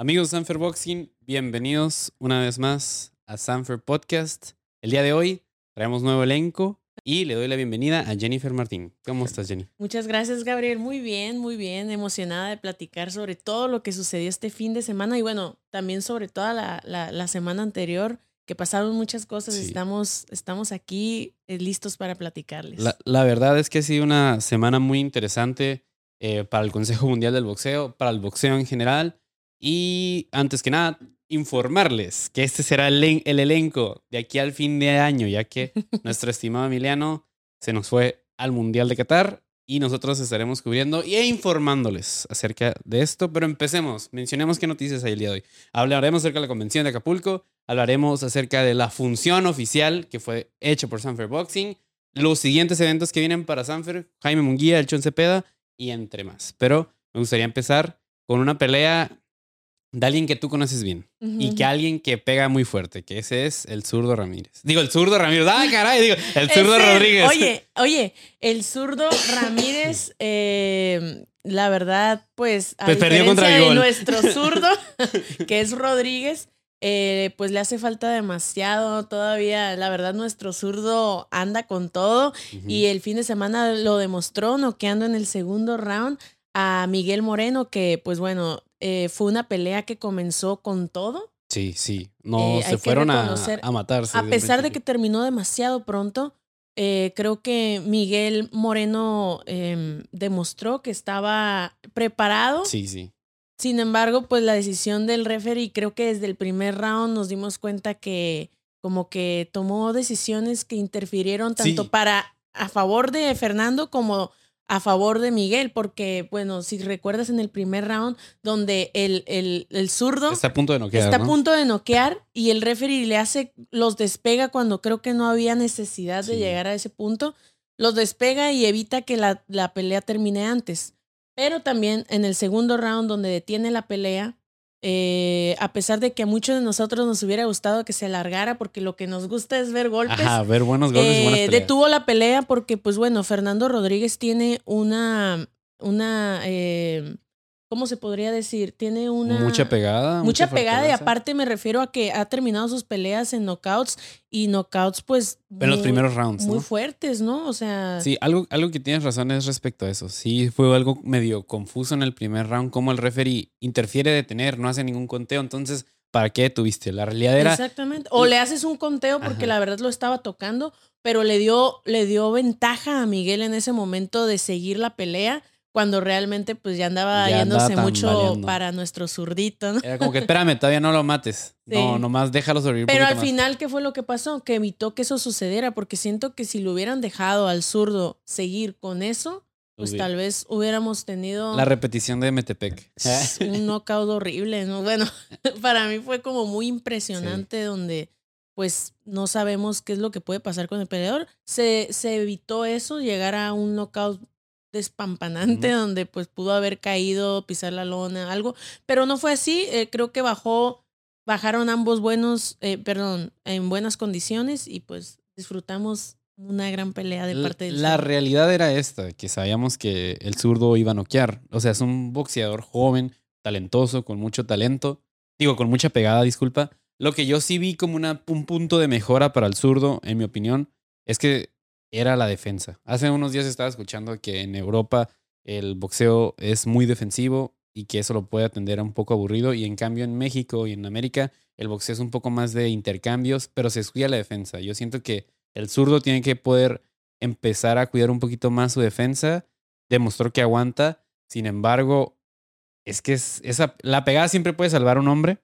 Amigos de Sanfer Boxing, bienvenidos una vez más a Sanfer Podcast. El día de hoy traemos nuevo elenco y le doy la bienvenida a Jennifer Martín. ¿Cómo estás, Jenny? Muchas gracias, Gabriel. Muy bien, muy bien. Emocionada de platicar sobre todo lo que sucedió este fin de semana y bueno, también sobre toda la, la, semana anterior, que pasaron muchas cosas. Estamos, estamos aquí eh, listos para platicarles. La, la, verdad es que ha sido una semana muy interesante eh, para el Consejo Mundial del Boxeo, para el boxeo en general. Y antes que nada, informarles que este será el, elenco de aquí al fin de año, ya que nuestro estimado Emiliano se nos fue al Mundial de Qatar y nosotros estaremos cubriendo e informándoles acerca de esto. Pero empecemos, mencionemos qué noticias hay el día de hoy. Hablaremos acerca de la convención de Acapulco, hablaremos acerca de la función oficial que fue hecha por Sanfer Boxing, los siguientes eventos que vienen para Sanfer, Jaime Munguía, el Chon Cepeda y entre más. Pero me gustaría empezar con una pelea de alguien que tú conoces bien y que alguien que pega muy fuerte, que ese es el zurdo Ramírez. Digo, el zurdo Ramírez. ¡Ah, caray! Digo, el zurdo Rodríguez. Oye, oye, el zurdo Ramírez, eh, la verdad, pues, a pues perdió contra de nuestro zurdo, que es Rodríguez, eh, pues le hace falta demasiado todavía. La verdad, nuestro zurdo anda con todo y el fin de semana lo demostró noqueando en el segundo round a Miguel Moreno, que pues bueno, eh, fue una pelea que comenzó con todo. Sí, sí. No eh, se fueron a, a, matarse. A pesar de que terminó demasiado pronto, eh, creo que Miguel Moreno em, demostró que estaba preparado. Sí, sí. Sin embargo, pues la decisión del referee, creo que desde el primer round nos dimos cuenta que como que tomó decisiones que interfirieron tanto para a favor de Fernando como a favor de Miguel, porque, bueno, si recuerdas en el primer round, donde el, el, el zurdo está a punto de noquear. Está a punto de noquear y el referee le hace, los despega cuando creo que no había necesidad de llegar a ese punto, los despega y evita que la, la pelea termine antes. Pero también en el segundo round, donde detiene la pelea, eh, a pesar de que a muchos de nosotros nos hubiera gustado que se alargara, porque lo que nos gusta es ver golpes. Ajá, ver buenos golpes. y buenas eh, detuvo la pelea porque, pues bueno, Fernando Rodríguez tiene una, una eh, ¿cómo se podría decir? Tiene una... Mucha pegada. Mucha, pegada y aparte me refiero a que ha terminado sus peleas en knockouts y knockouts pues... En los primeros rounds. Muy fuertes, ¿no? O sea... Sí, algo, algo que tienes razón es respecto a eso. Sí, fue algo medio confuso en el primer round, como el referee interfiere de tener, no hace ningún conteo, entonces... ¿Para qué tuviste? La realidad era... Exactamente. O le haces un conteo porque la verdad lo estaba tocando, pero le dio, le dio ventaja a Miguel en ese momento de seguir la pelea cuando realmente pues ya andaba yéndose mucho para nuestro zurdito, ¿no? Era como que espérame, todavía no lo mates. No, nomás déjalo sobrevivir. Pero al final, ¿qué fue lo que pasó? Que evitó que eso sucediera, porque siento que si lo hubieran dejado al zurdo seguir con eso, pues tal vez hubiéramos tenido... La repetición de Metepec. Un knockout horrible, ¿no? Bueno, para mí fue como muy impresionante donde pues no sabemos qué es lo que puede pasar con el peleador. Se, se evitó eso, llegar a un knockout despampanante donde pues pudo haber caído, pisar la lona, algo, pero no fue así, eh, creo que bajó, bajaron ambos buenos, eh, perdón, en buenas condiciones y pues disfrutamos una gran pelea de parte del La realidad era esta, que sabíamos que el zurdo iba a noquear, o sea, es un boxeador joven, talentoso, con mucho talento, digo, con mucha pegada, disculpa. Lo que yo sí vi como una, un punto de mejora para el zurdo, en mi opinión, es que era la defensa. Hace unos días estaba escuchando que en Europa el boxeo es muy defensivo y que eso lo puede atender a un poco aburrido y en cambio en México y en América el boxeo es un poco más de intercambios, pero se estudia la defensa. Yo siento que el zurdo tiene que poder empezar a cuidar un poquito más su defensa, demostró que aguanta, sin embargo, es que es, esa, la pegada siempre puede salvar a un hombre,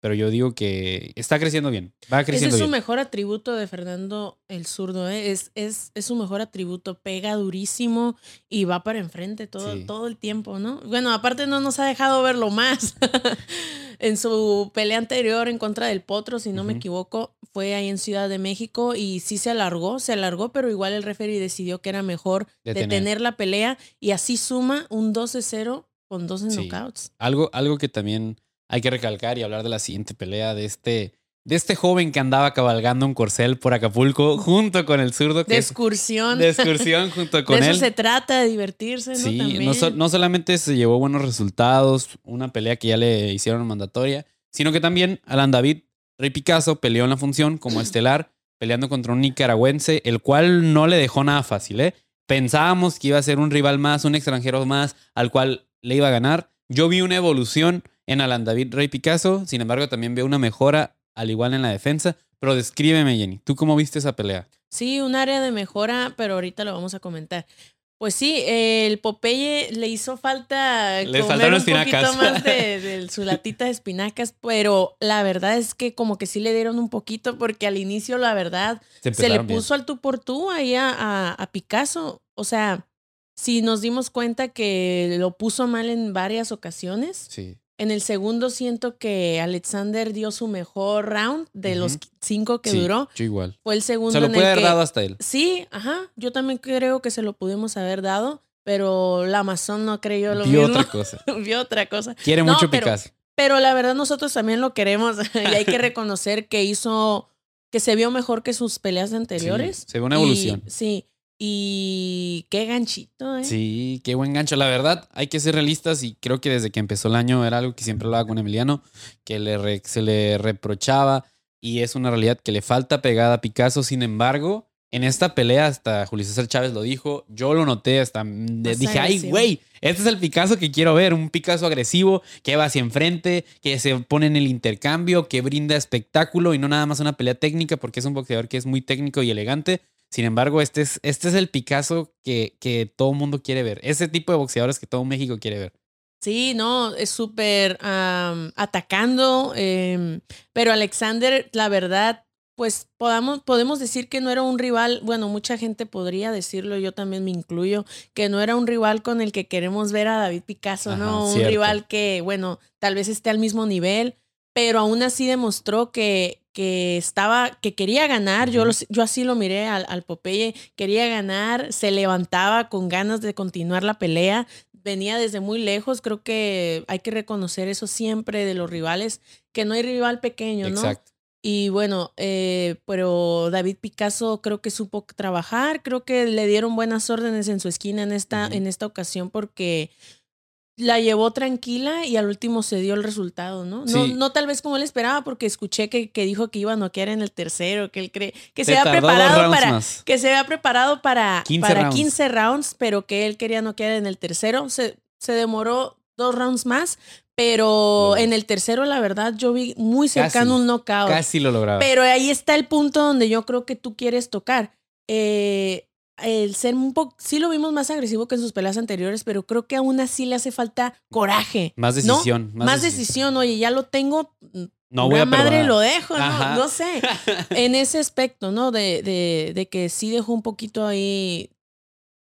pero yo digo que está creciendo bien. Va creciendo Ese es su mejor atributo de Fernando el zurdo, ¿eh? es, es, es, su mejor atributo. Pega durísimo y va para enfrente todo, todo el tiempo, ¿no? Bueno, aparte no nos ha dejado verlo más. en su pelea anterior en contra del Potro, si no me equivoco, fue ahí en Ciudad de México y sí se alargó, se alargó, pero igual el referee decidió que era mejor detener, la pelea y así suma un 12-0 con 12 knockouts. Algo, algo que también hay que recalcar y hablar de la siguiente pelea de este de este joven que andaba cabalgando un corcel por Acapulco junto con el zurdo. Que de excursión. de excursión junto con de él. eso se trata, de divertirse, ¿no? Sí, También. no, so- no solamente se llevó buenos resultados, una pelea que ya le hicieron mandatoria, sino que también Alan David Rey Picasso peleó en la función como estelar, peleando contra un nicaragüense, el cual no le dejó nada fácil, ¿eh? Pensábamos que iba a ser un rival más, un extranjero más, al cual le iba a ganar. Yo vi una evolución en Alan David Rey Picasso, sin embargo también veo una mejora, al igual en la defensa. Pero descríbeme, Jenny, ¿tú cómo viste esa pelea? Sí, un área de mejora, pero ahorita lo vamos a comentar. Pues sí, el Popeye le hizo falta Le comer un poquito más de, de su latita de espinacas, pero la verdad es que como que sí le dieron un poquito porque al inicio la verdad se le bien. puso al tú por tú ahí a, a- a Picasso. O sea, si nos dimos cuenta que lo puso mal en varias ocasiones. Sí. En el segundo siento que Alexander dio su mejor round de los cinco que Sí, duró. Yo igual. Fue el segundo Se lo en puede el haber que... dado hasta él. Sí, ajá. Yo también creo que se lo pudimos haber dado, pero la Amazon no creyó lo Vio mismo. otra cosa. Vio otra cosa. Quiere No, mucho pero- Picasso. Pero la verdad nosotros también lo queremos y hay que reconocer que hizo, que se vio mejor que sus peleas anteriores. Sí, se ve una Y- evolución. sí. Y qué ganchito, ¿eh? Sí, qué buen gancho. La verdad, hay que ser realistas y creo que desde que empezó el año era algo que siempre hablaba con Emiliano, que le re- se le reprochaba y es una realidad que le falta pegada a Picasso. Sin embargo, en esta pelea, hasta Julio César Chávez lo dijo, yo lo noté, hasta de- Más dije, ay, güey, este es el Picasso que quiero ver, un Picasso agresivo, que va hacia enfrente, que se pone en el intercambio, que brinda espectáculo y no nada más una pelea técnica, porque es un boxeador que es muy técnico y elegante. Sin embargo, este es, este es el Picasso que, que todo el mundo quiere ver. Ese tipo de boxeadores que todo México quiere ver. Sí, no, es súper am, atacando, em, pero Alexander, la verdad, pues podamos, podemos decir que no era un rival, bueno, mucha gente podría decirlo, yo también me incluyo, que no era un rival con el que queremos ver a David Picasso, Ajá, ¿no? Un cierto. rival que, bueno, tal vez esté al mismo nivel, pero aún así demostró que, que estaba, que quería ganar, yo, yo así lo miré al, al Popeye, quería ganar, se levantaba con ganas de continuar la pelea, venía desde muy lejos, creo que hay que reconocer eso siempre de los rivales, que no hay rival pequeño, ¿no? Exacto. Y bueno, eh, pero David Picasso creo que supo trabajar, creo que le dieron buenas órdenes en su esquina en esta, en esta ocasión porque la llevó tranquila y al último se dio el resultado, ¿no? No, Sí. no tal vez como él esperaba porque escuché que, que dijo que iba a noquear en el tercero, que él cree que se Se había preparado para más. que se había preparado para 15 para rounds. 15 rounds, pero que él quería noquear en el tercero. Se, se demoró dos rounds más, pero en el tercero, la verdad, yo vi muy cercano Casi, un knockout. Casi lo lograba. Pero ahí está el punto donde yo creo que tú quieres tocar. Eh, el ser un poco, sí lo vimos más agresivo que en sus peleas anteriores, pero creo que aún así le hace falta coraje. más ¿no? decisión. Más, decisión. Oye, ya lo tengo. No voy a madre perdonar. lo dejo, ¿no? No sé. En ese aspecto, ¿no? De, de, de que sí dejó un poquito ahí.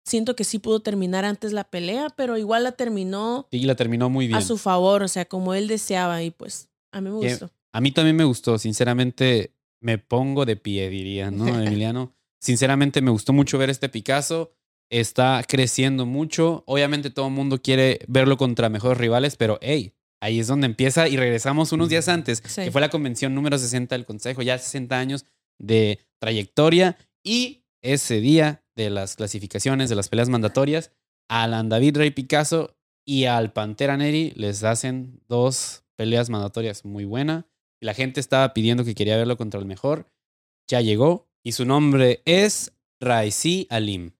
Siento que sí pudo terminar antes la pelea, pero igual la terminó Y la terminó muy bien. a su favor, o sea, como él deseaba, y pues a mí me gustó. A mí también me gustó, sinceramente me pongo de pie, diría, ¿no, Emiliano? Sinceramente me gustó mucho ver este Picasso, está creciendo mucho, obviamente todo el mundo quiere verlo contra mejores rivales, pero hey, ahí es donde empieza y regresamos unos días antes, Sí. que fue la convención número 60 del Consejo, ya 60 años de trayectoria y ese día de las clasificaciones, de las peleas mandatorias, Alan David Rey Picasso y al Pantera Neri les hacen dos peleas mandatorias muy buenas. La gente estaba pidiendo que quería verlo contra el mejor. Ya llegó y su nombre es Raisi Alim.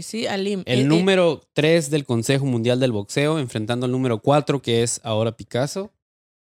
Sí, Alim. El Eh, eh, número 3 del Consejo Mundial del Boxeo, enfrentando al número 4, que es ahora Picasso.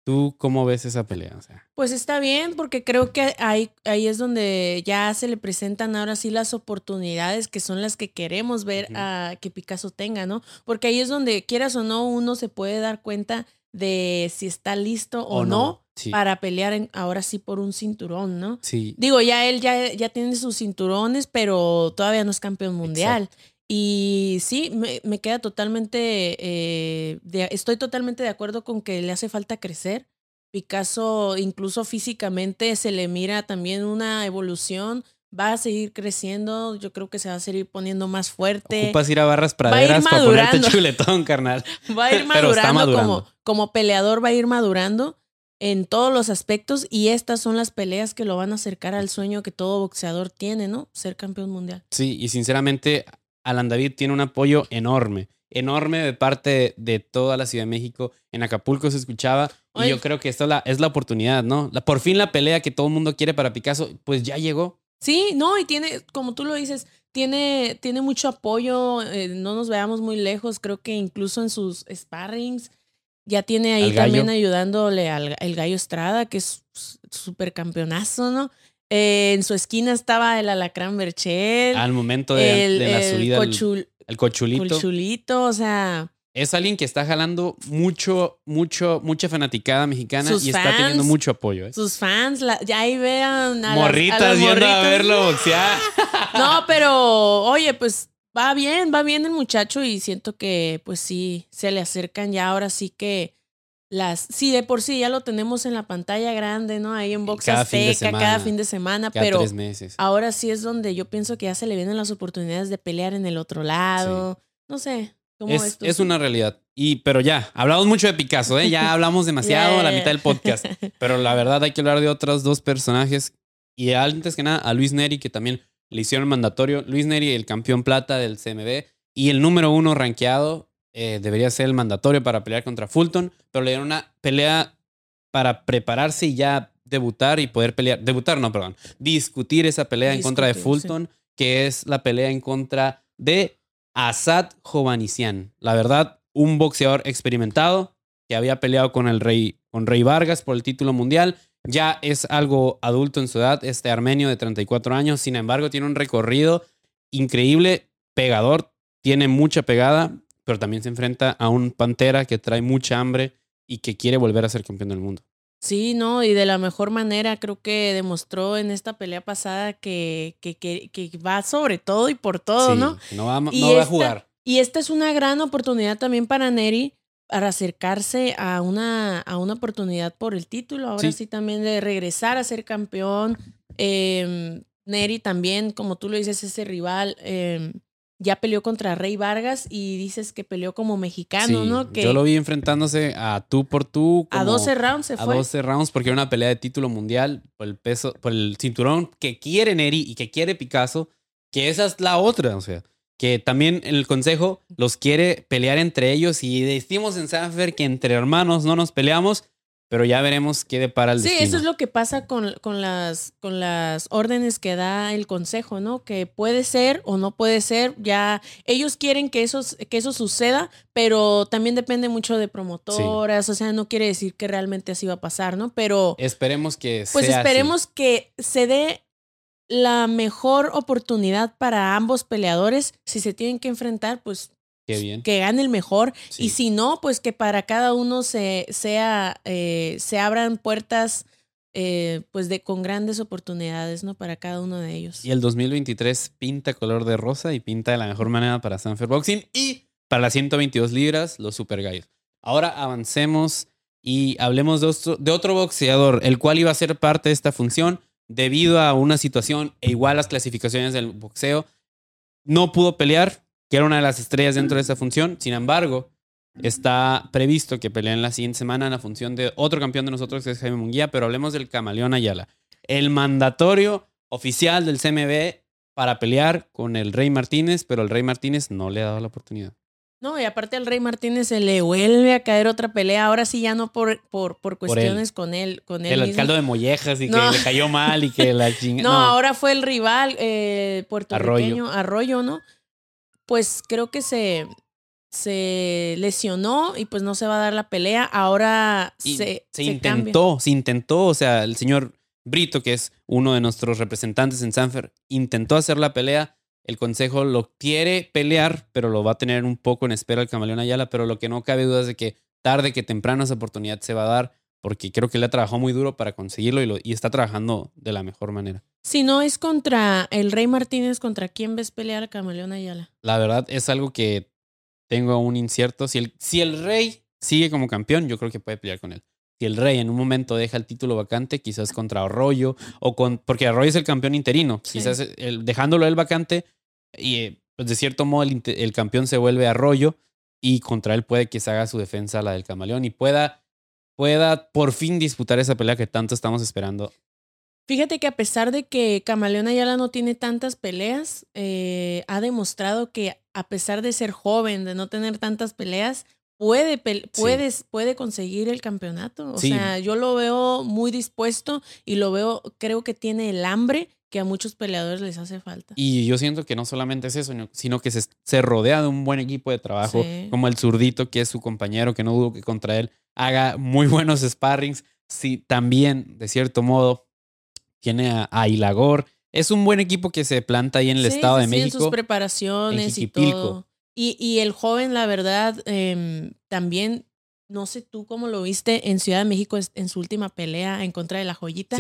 ¿Tú cómo ves esa pelea? O sea, Pues está bien, porque creo que ahí, ahí es donde ya se le presentan ahora sí las oportunidades que son las que queremos ver a que Picasso tenga, ¿no? Porque ahí es donde, quieras o no, uno se puede dar cuenta de si está listo o, no, Sí. para pelear en- ahora sí por un cinturón, ¿no? sí. Digo, ya él ya, ya tiene sus cinturones, pero todavía no es campeón mundial. Y sí, me, me queda totalmente, eh, de- estoy totalmente de acuerdo con que le hace falta crecer. Picasso, incluso físicamente, se le mira también una evolución. Va a seguir creciendo. Yo creo que se va a seguir poniendo más fuerte. Ocupas ir a barras praderas para ponerte chuletón, carnal. Va a ir Pero está madurando. Como, como peleador, va a ir madurando. en todos los aspectos y estas son las peleas que lo van a acercar al sueño que todo boxeador tiene, ¿no? Ser campeón mundial. Sí, y sinceramente, Alan David tiene un apoyo enorme, enorme de parte de toda la Ciudad de México. En Acapulco se escuchaba y yo creo que esta es la, es la oportunidad, ¿no? La, por fin la pelea que todo el mundo quiere para Picasso, pues ya llegó. Sí, no, y tiene, como tú lo dices, tiene, tiene mucho apoyo, eh, no nos veamos muy lejos, creo que incluso en sus sparrings ya tiene ahí también ayudándole al el Gallo Estrada, que es súper campeonazo, ¿no? Eh, en su esquina estaba el Alacrán Berchel. Al momento de, la subida. Cochul, el, cochulito. Cochulito, o sea. Es alguien que está jalando mucho, mucho, mucha fanaticada mexicana y está teniendo mucho apoyo. ¿eh? Sus fans, ya ahí vean a morritas yendo a verlo boxear. No, pero oye, pues va bien, va bien el muchacho y siento que pues sí, se le acercan ya ahora sí que las, sí, de por sí ya lo tenemos en la pantalla grande, ¿no? Ahí en Box cada Azteca, cada fin de semana, pero meses. ahora sí es donde yo pienso que ya se le vienen las oportunidades de pelear en el otro lado. No sé. ¿Cómo es, es una realidad. Y, pero ya, hablamos mucho de Picasso, ¿eh? Ya hablamos demasiado a la mitad del podcast. Pero la verdad hay que hablar de otros dos personajes. Y antes que nada, a Luis Neri, que también le hicieron mandatorio. Luis Neri, el campeón plata del CMB y el número uno rankeado, eh, debería ser el mandatorio para pelear contra Fulton, pero le dieron una pelea para prepararse y ya debutar y poder pelear. Debutar, no, perdón. Discutir esa pelea en contra de Fulton, que es la pelea en contra de Asad Jovanician. La verdad, un boxeador experimentado que había peleado con el rey, con Rey Vargas por el título mundial ya es algo adulto en su edad, este armenio de 34 años, sin embargo tiene un recorrido increíble, pegador, tiene mucha pegada, pero también se enfrenta a un Pantera que trae mucha hambre y que quiere volver a ser campeón del mundo. Sí, no, y de la mejor manera creo que demostró en esta pelea pasada que, que, que, va sobre todo y por todo, ¿no? No va, no va a jugar. Y esta es una gran oportunidad también para Neri para acercarse a una, a una oportunidad por el título, ahora sí. también de regresar a ser campeón. Eh, Neri también, como tú lo dices, ese rival em, ya peleó contra Rey Vargas y dices que peleó como mexicano, ¿no? Que yo lo vi enfrentándose a tú por tú. a 12 rounds se fue. A 12 rounds porque era una pelea de título mundial por el peso, por el cinturón que quiere Neri y que quiere Picasso, que esa es la otra, o sea que también el consejo los quiere pelear entre ellos y decimos en Sanfer que entre hermanos no nos peleamos, pero ya veremos qué depara el sí, eso es lo que pasa con, con, las, con las órdenes que da el consejo, ¿no? Que puede ser o no puede ser, ya ellos quieren que eso, que eso suceda, pero también depende mucho de promotoras, o sea, no quiere decir que realmente así va a pasar, ¿no? Pero... Esperemos que Pues esperemos que se dé la mejor oportunidad para ambos peleadores. Si se tienen que enfrentar, pues que gane el mejor. Y si no, pues que para cada uno se, sea, eh, se abran puertas eh, pues de, con grandes oportunidades, ¿no? Para cada uno de ellos. Y el 2023 pinta color de rosa y pinta de la mejor manera para Sanfer Boxing y para las 122 libras, los Super Gallos. Ahora avancemos y hablemos de de otro boxeador, el cual iba a ser parte de esta función debido a una situación e igual las clasificaciones del boxeo, no pudo pelear, que era una de las estrellas dentro de esa función. Sin embargo, está previsto que pelee en la siguiente semana en la función de otro campeón de nosotros, que es Jaime Munguía, pero hablemos del Camaleón Ayala. El mandatorio oficial del CMB para pelear con el Rey Martínez, pero el Rey Martínez no le ha dado la oportunidad. No, y aparte al Rey Martínez se le vuelve a caer otra pelea, ahora sí ya no por, por, por cuestiones con él. Con él el caldo de mollejas y que le cayó mal y que la chingada. No, ahora fue el rival eh, puertorriqueño, Arroyo. ¿no? Pues creo que se, se lesionó y pues no se va a dar la pelea. Ahora se, se, intentó, se intentó, o sea, el señor Brito, que es uno de nuestros representantes en Sanfer, intentó hacer la pelea. El consejo lo quiere pelear, pero lo va a tener un poco en espera el camaleón Ayala, pero lo que no cabe duda es de que tarde que temprano esa oportunidad se va a dar, porque creo que él ha trabajado muy duro para conseguirlo y, lo, y está trabajando de la mejor manera. Si no es contra el Rey Martínez, ¿contra quién ves pelear al camaleón Ayala? La verdad es algo que tengo un incierto. Si el, si el Rey sigue como campeón, yo creo que puede pelear con él. Si el Rey en un momento deja el título vacante, quizás contra Arroyo, o con, porque Arroyo es el campeón interino, quizás el, dejándolo él vacante, y eh, pues de cierto modo el, campeón se vuelve Arroyo y contra él puede que se haga su defensa la del camaleón y pueda, pueda por fin disputar esa pelea que tanto estamos esperando. Fíjate que a pesar de que Camaleón Ayala no tiene tantas peleas, eh, ha demostrado que a pesar de ser joven, de no tener tantas peleas, puede, puedes, puede conseguir el campeonato. O sea, yo lo veo muy dispuesto y lo veo, creo que tiene el hambre que a muchos peleadores les hace falta. Y yo siento que no solamente es eso, sino que se, se rodea de un buen equipo de trabajo, como el zurdito, que es su compañero, que no dudo que contra él haga muy buenos sparrings. Sí, también, de cierto modo, tiene a, Hilagor. Es un buen equipo que se planta ahí en el Estado de México. En sus preparaciones y todo. Y, el joven, la verdad, em, también, no sé tú cómo lo viste en Ciudad de México en su última pelea en contra de la joyita.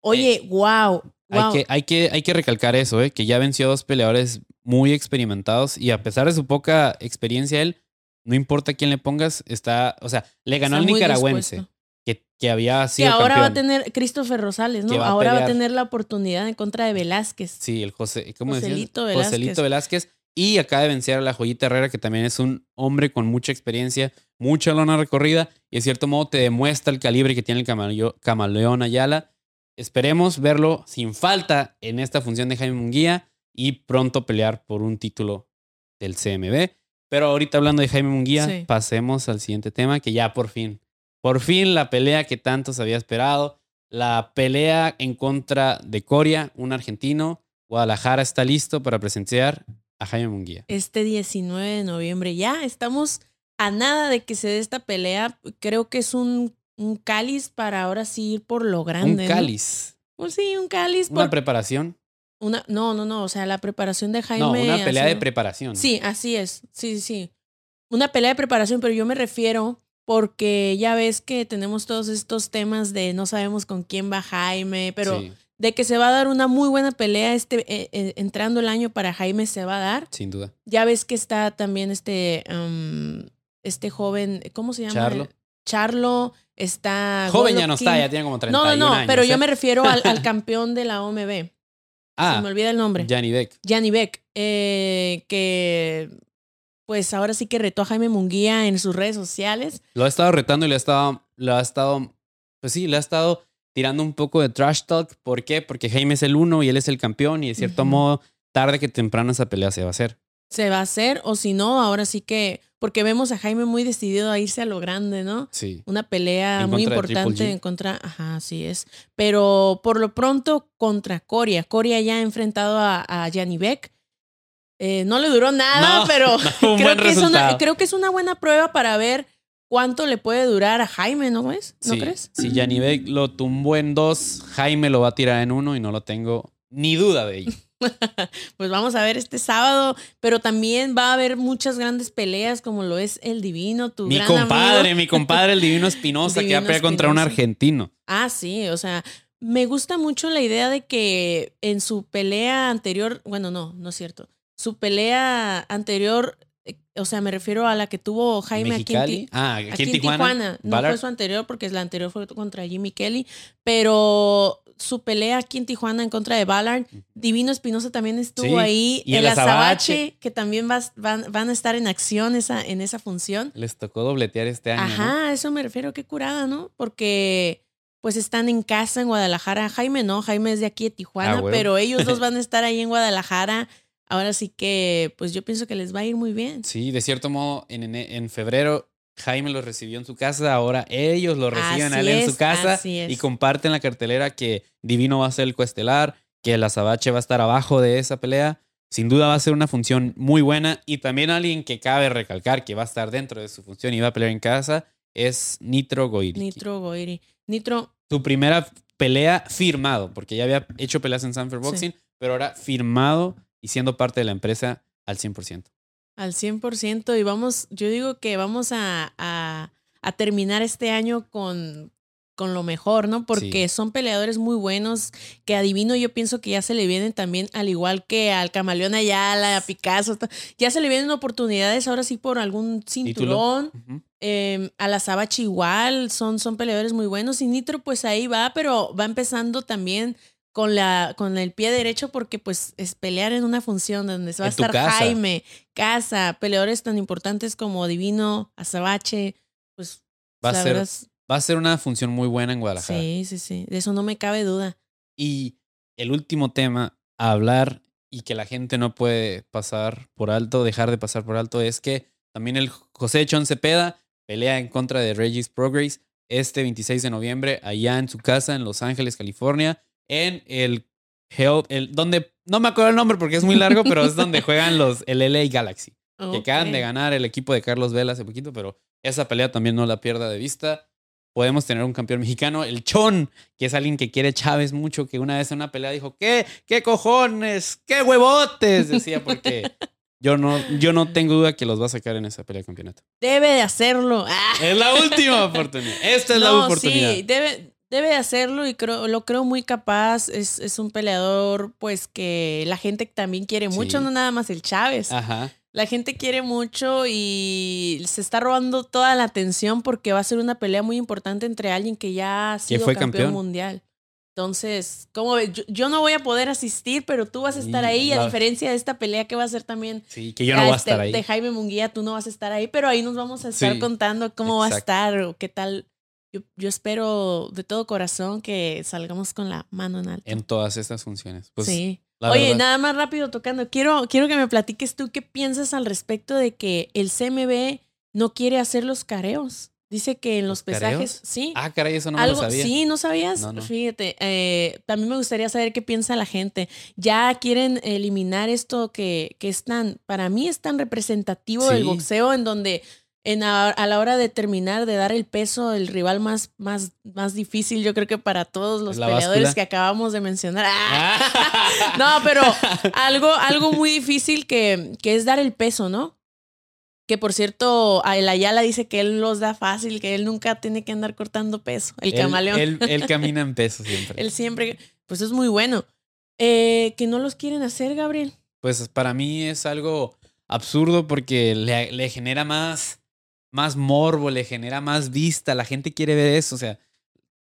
Oye, wow, eh, Hay, que, hay, que, hay que recalcar eso, ¿eh? que ya venció a dos peleadores muy experimentados y a pesar de su poca experiencia, él, no importa quién le pongas, está, o sea, le ganó al nicaragüense. Que, que, había sido. Que ahora va a tener Christopher Rosales, ¿no? ahora va a tener la oportunidad en contra de Velázquez. Sí, el José, ¿cómo Joselito Velázquez. Joselito Velázquez. Y acaba de vencer a la Joyita Herrera, que también es un hombre con mucha experiencia, mucha lona recorrida, y en cierto modo te demuestra el calibre que tiene el camaleón Ayala. Esperemos verlo sin falta en esta función de Jaime Munguía y pronto pelear por un título del CMB. Pero ahorita hablando de Jaime Munguía, pasemos al siguiente tema, que ya por fin, por fin la pelea que tanto se había esperado, la pelea en contra de Coria, un argentino. Guadalajara está listo para presenciar a Jaime Munguía. Este 19 de noviembre. Ya estamos a nada de que se dé esta pelea. Creo que es un, un cáliz para ahora sí ir por lo grande. Un cáliz. Pues sí, un cáliz. Una preparación. Una, no, no, no. O sea, la preparación de Jaime. No, una pelea de preparación. Sí, así es. Sí, sí. Una pelea de preparación, pero yo me refiero porque ya ves que tenemos todos estos temas de no sabemos con quién va Jaime, pero de que se va a dar una muy buena pelea este eh, eh, entrando el año para Jaime se va a dar. Sin duda. Ya ves que está también este um, este joven, ¿cómo se llama? Charlo. Charlo está Joven ya no está, ya tiene como 31 No, no, no, pero yo ¿eh? me refiero al, campeón de la OMB. Ah. Se me olvida el nombre. Gianni Beck. Gianni Beck, que pues ahora sí que retó a Jaime Munguía en sus redes sociales. Lo ha estado retando y le ha estado, lo ha estado, pues sí, le ha estado tirando un poco de trash talk. ¿Por qué? Porque Jaime es el uno y él es el campeón y de cierto modo, tarde que temprano esa pelea se va a hacer. Se va a hacer o si no, ahora sí que, porque vemos a Jaime muy decidido a irse a lo grande, ¿no? Sí. Una pelea muy importante en contra, ajá, así es. Pero por lo pronto contra Coria. Coria ya ha enfrentado a, a Gianni Beck. Eh, no le duró nada, pero creo, que es una, creo que es una buena prueba para ver cuánto le puede durar a Jaime, ¿no ves? ¿No crees? Si Beck lo tumbó en dos, Jaime lo va a tirar en uno y no lo tengo ni duda de ello. pues vamos a ver este sábado, pero también va a haber muchas grandes peleas como lo es el Divino, tu Mi compadre, mi compadre el Divino Espinosa que va a pelear contra un argentino. Ah, sí, o sea, me gusta mucho la idea de que en su pelea anterior, bueno, no, no es cierto. Su pelea anterior eh, o sea, me refiero a la que tuvo Jaime aquí en, ah, aquí en Tijuana. No fue su anterior, porque la anterior fue contra Jimmy Kelly, pero su pelea aquí en Tijuana en contra de Ballard, Divino Espinosa también estuvo ahí. Y el, Azabache, que también van, a estar en acción esa, en esa función. Les tocó dobletear este año. Ajá, eso me refiero, qué curada, ¿no? Porque pues están en casa en Guadalajara. Jaime no, Jaime es de aquí de Tijuana, ah, pero ellos dos van a estar ahí en Guadalajara ahora sí que, pues yo pienso que les va a ir muy bien. Sí, de cierto modo, en, en febrero Jaime los recibió en su casa, ahora ellos lo reciben a él en su casa y comparten la cartelera que Divino va a ser el coestelar, que el Azabache va a estar abajo de esa pelea. Sin duda va a ser una función muy buena y también alguien que cabe recalcar que va a estar dentro de su función y va a pelear en casa es Nitro Goiri. Nitro Goiri. Nitro. Su primera pelea firmado, porque ya había hecho peleas en Sanford Boxing, pero ahora firmado y siendo parte de la empresa al 100%. Al 100% y vamos, yo digo que vamos a, a, terminar este año con, con lo mejor, ¿no? Porque son peleadores muy buenos que adivino, yo pienso que ya se le vienen también, al igual que al Camaleón Ayala, a Picasso, ya se le vienen oportunidades ahora sí por algún cinturón. Em, a la Sabachi igual, son, son peleadores muy buenos y Nitro pues ahí va, pero va empezando también con, la, con el pie derecho porque pues es pelear en una función donde se va a estar Jaime, Casa, peleadores tan importantes como Divino, Azabache, pues va a ser va a ser una función muy buena en Guadalajara. Sí, sí, sí. De eso no me cabe duda. Y el último tema a hablar y que la gente no puede pasar por alto, dejar de pasar por alto, es que también el José Chon Cepeda pelea en contra de Regis Progress este 26 de noviembre allá en su casa en Los Ángeles, California, en el, el donde no me acuerdo el nombre porque es muy largo, pero es donde juegan los el LA Galaxy, que acaban de ganar el equipo de Carlos Vela hace poquito, pero esa pelea también no la pierda de vista. Podemos tener un campeón mexicano, el Chon, que es alguien que quiere Chávez mucho, que una vez en una pelea dijo, ¿qué? ¿Qué cojones? ¿Qué huevotes? Decía, porque yo no, yo no tengo duda que los va a sacar en esa pelea de campeonato. Debe de hacerlo. Es la última oportunidad. Esta es la oportunidad. Sí, debe, debe de hacerlo y creo, lo creo muy capaz. Es, es un peleador, pues, que la gente también quiere mucho, no nada más el Chávez. Ajá. La gente quiere mucho y se está robando toda la atención porque va a ser una pelea muy importante entre alguien que ya ha sido fue campeón, mundial. Entonces, como yo, no voy a poder asistir, pero tú vas a estar ahí, a diferencia de esta pelea que va a ser también. Sí, que yo no voy a estar ahí. De Jaime Munguía, tú no vas a estar ahí, pero ahí nos vamos a estar contando cómo va a estar o qué tal. Yo, yo, espero de todo corazón que salgamos con la mano en alto. En todas estas funciones. Pues, sí. Oye, nada más rápido tocando. Quiero, quiero que me platiques tú qué piensas al respecto de que el CMB no quiere hacer los careos. Dice que en los, pesajes, sí. Ah, caray, eso no lo sabía. Sí, ¿no sabías? Fíjate, eh, también me gustaría saber qué piensa la gente. Ya quieren eliminar esto que, que es tan, para mí es tan representativo del boxeo, en donde en a, la hora de terminar de dar el peso, el rival más, más, más difícil, yo creo que para todos los peleadores que acabamos de mencionar. ¡Ah! no, pero algo, algo muy difícil que, que es dar el peso, ¿no? Que por cierto, el Ayala dice que él los da fácil, que él nunca tiene que andar cortando peso. El camaleón. Él, camina en peso siempre. él siempre. Pues es muy bueno. Eh, que no los quieren hacer, Gabriel. Pues para mí es algo absurdo porque le, le genera más más morbo, le genera más vista, la gente quiere ver eso, o sea,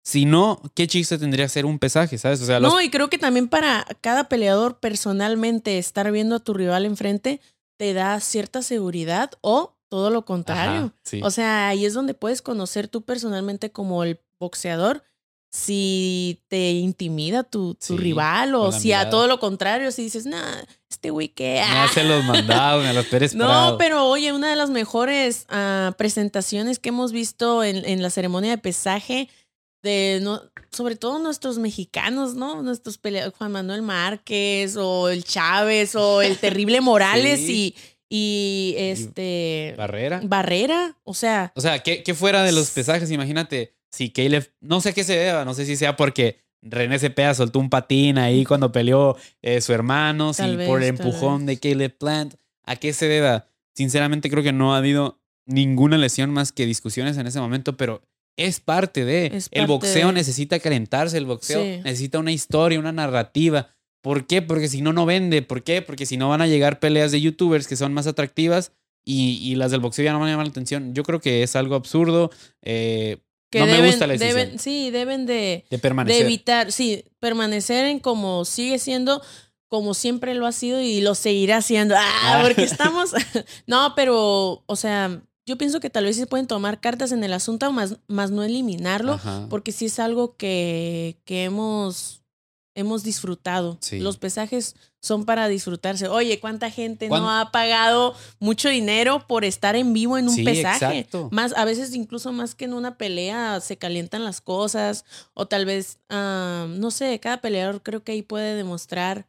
si no, ¿qué chiste tendría que ser un pesaje, sabes? O sea, No, y creo que también para cada peleador personalmente estar viendo a tu rival enfrente te da cierta seguridad o todo lo contrario. O sea, ahí es donde puedes conocer tú personalmente como el boxeador si te intimida tu, tu rival o si a todo lo contrario, si dices, nah, este güey que... No se los mandado, me los Pérez No, pero oye, una de las mejores ah, presentaciones que hemos visto en, en, la ceremonia de pesaje de, no, sobre todo nuestros mexicanos, ¿no? Nuestros peleadores, Juan Manuel Márquez o el Chávez o el terrible Morales y... Y este. Barrera. Barrera. O sea. O sea, ¿qué, qué fuera de los pesajes? Imagínate, si Caleb, no sé qué se deba, no sé si sea porque René Cepeda soltó un patín ahí cuando peleó eh, su hermano, si por el empujón de Caleb Plant, ¿a qué se deba? Sinceramente creo que no ha habido ninguna lesión más que discusiones en ese momento, pero es parte de. el boxeo necesita calentarse, el boxeo necesita una historia, una narrativa. ¿Por qué? Porque si no, no vende. ¿Por qué? Porque si no van a llegar peleas de youtubers que son más atractivas y, y las del boxeo ya no van a llamar la atención. Yo creo que es algo absurdo. Eh, no me gusta la decisión. sí, deben de, de permanecer. De evitar, sí, permanecer en como sigue siendo, como siempre lo ha sido y lo seguirá siendo. Ah, ah. porque estamos. no, pero, o sea, yo pienso que tal vez se pueden tomar cartas en el asunto, más, más no eliminarlo, porque sí es algo que, que hemos hemos disfrutado. Los pesajes son para disfrutarse. Oye, ¿cuánta gente no ha pagado mucho dinero por estar en vivo en un pesaje? Más, a veces incluso más que en una pelea se calientan las cosas o tal vez, ah, no sé, cada peleador creo que ahí puede demostrar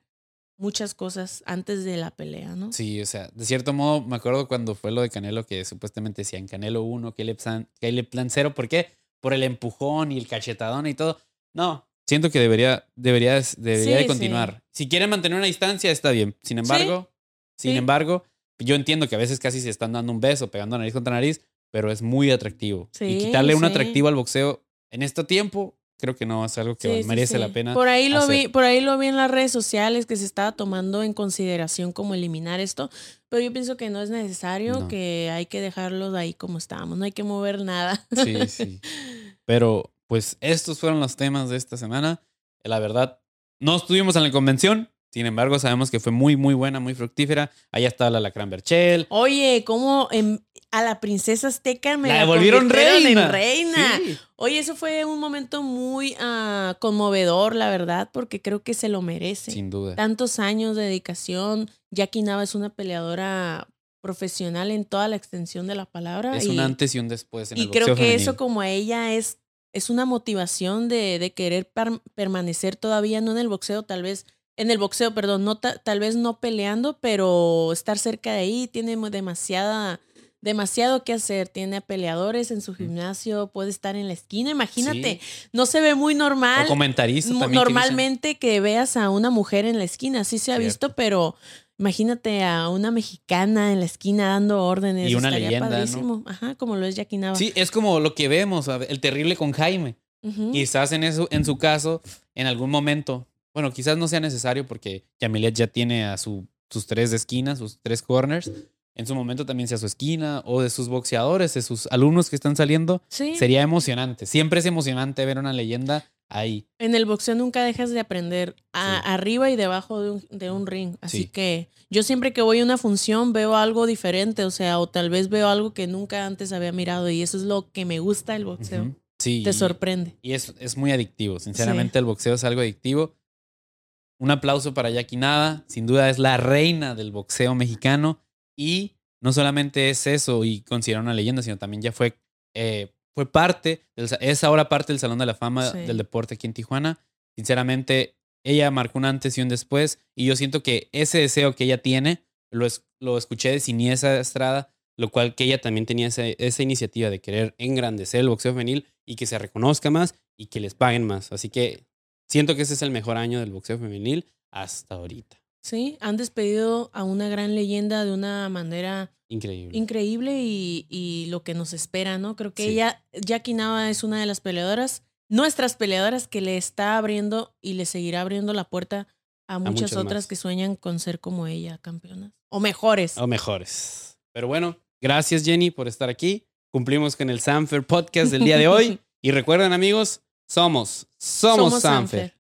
muchas cosas antes de la pelea, ¿no? Sí, o sea, de cierto modo me acuerdo cuando fue lo de Canelo que supuestamente decían Canelo 1, Caleb Plan 0, ¿por qué? Por el empujón y el cachetadón y todo. No, siento que debería, debería, debería de continuar. Si quieren mantener una distancia, está bien. Sin embargo, sin embargo, yo entiendo que a veces casi se están dando un beso, pegando nariz contra nariz, pero es muy atractivo. y quitarle un atractivo al boxeo en este tiempo, creo que no es algo que merece la pena. Por ahí lo vi, por ahí lo vi en las redes sociales que se estaba tomando en consideración como eliminar esto, pero yo pienso que no es necesario, que hay que dejarlos ahí como estamos, no hay que mover nada. Sí, sí. Pero pues estos fueron los temas de esta semana. La verdad, no estuvimos en la convención. Sin embargo, sabemos que fue muy, muy buena, muy fructífera. Allá está la Lacran Berchel. Oye, ¿cómo a la princesa azteca me La la, devolvieron convirtieron en reina. reina. Sí. Oye, eso fue un momento muy ah, conmovedor, la verdad, porque creo que se lo merece. Sin duda. Tantos años de dedicación. Jackie Nava es una peleadora profesional en toda la extensión de la palabra. Es y, un antes y un después en y el creo que eso como a ella es, es una motivación de, de querer permanecer todavía, no en el boxeo, tal vez, en el boxeo, perdón, no ta- tal vez no peleando, pero estar cerca de ahí tiene demasiada, demasiado que hacer. Tiene a peleadores en su gimnasio, puede estar en la esquina, imagínate, Sí. no se ve muy normal. O comentarista que. Normalmente que veas a una mujer en la esquina, sí se ha Cierto. visto, pero imagínate a una mexicana en la esquina dando órdenes. Y una leyenda, ¿no? Ajá, como lo es Jackie Nava. Sí, es como lo que vemos, ver, el terrible con Jaime. Ujú. Quizás en, eso, en su caso, en algún momento, bueno, quizás no sea necesario porque Yamilet ya tiene a su, sus tres esquinas, sus tres corners. En su momento también sea su esquina o de sus boxeadores, de sus alumnos que están saliendo. Sí. Sería emocionante. Siempre es emocionante ver una leyenda ahí. En el boxeo nunca dejas de aprender a- Sí. arriba y debajo de un, de un ring. Así Sí. que yo siempre que voy a una función veo algo diferente, o sea, o tal vez veo algo que nunca antes había mirado y eso es lo que me gusta del boxeo. Sí. Te sorprende. Y es, es muy adictivo. Sinceramente, el boxeo es algo adictivo. Un aplauso para Jackie Nava. Sin duda es la reina del boxeo mexicano. Y no solamente es eso y considera una leyenda, sino también ya fue, eh, fue parte, del es ahora parte del Salón de la Fama Sí. del deporte aquí en Tijuana. Sinceramente, ella marcó un antes y un después. Y yo siento que ese deseo que ella tiene, lo, es- lo escuché de Siniesa Estrada, lo cual que ella también tenía esa, esa iniciativa de querer engrandecer el boxeo femenil y que se reconozca más y que les paguen más. Así que siento que ese es el mejor año del boxeo femenil hasta ahorita. Sí, han despedido a una gran leyenda de una manera Increíble. increíble y, y lo que nos espera, ¿no? Creo que Sí. ella, Jackie Nava es una de las peleadoras, nuestras peleadoras que le está abriendo y le seguirá abriendo la puerta a muchas otras más. que sueñan con ser como ella, campeonas. O mejores. o mejores. Pero bueno, gracias Jenny por estar aquí. Cumplimos con el Sanfer Podcast del día de hoy. y recuerden amigos, somos, somos, Somos Sanfer. Sanfer.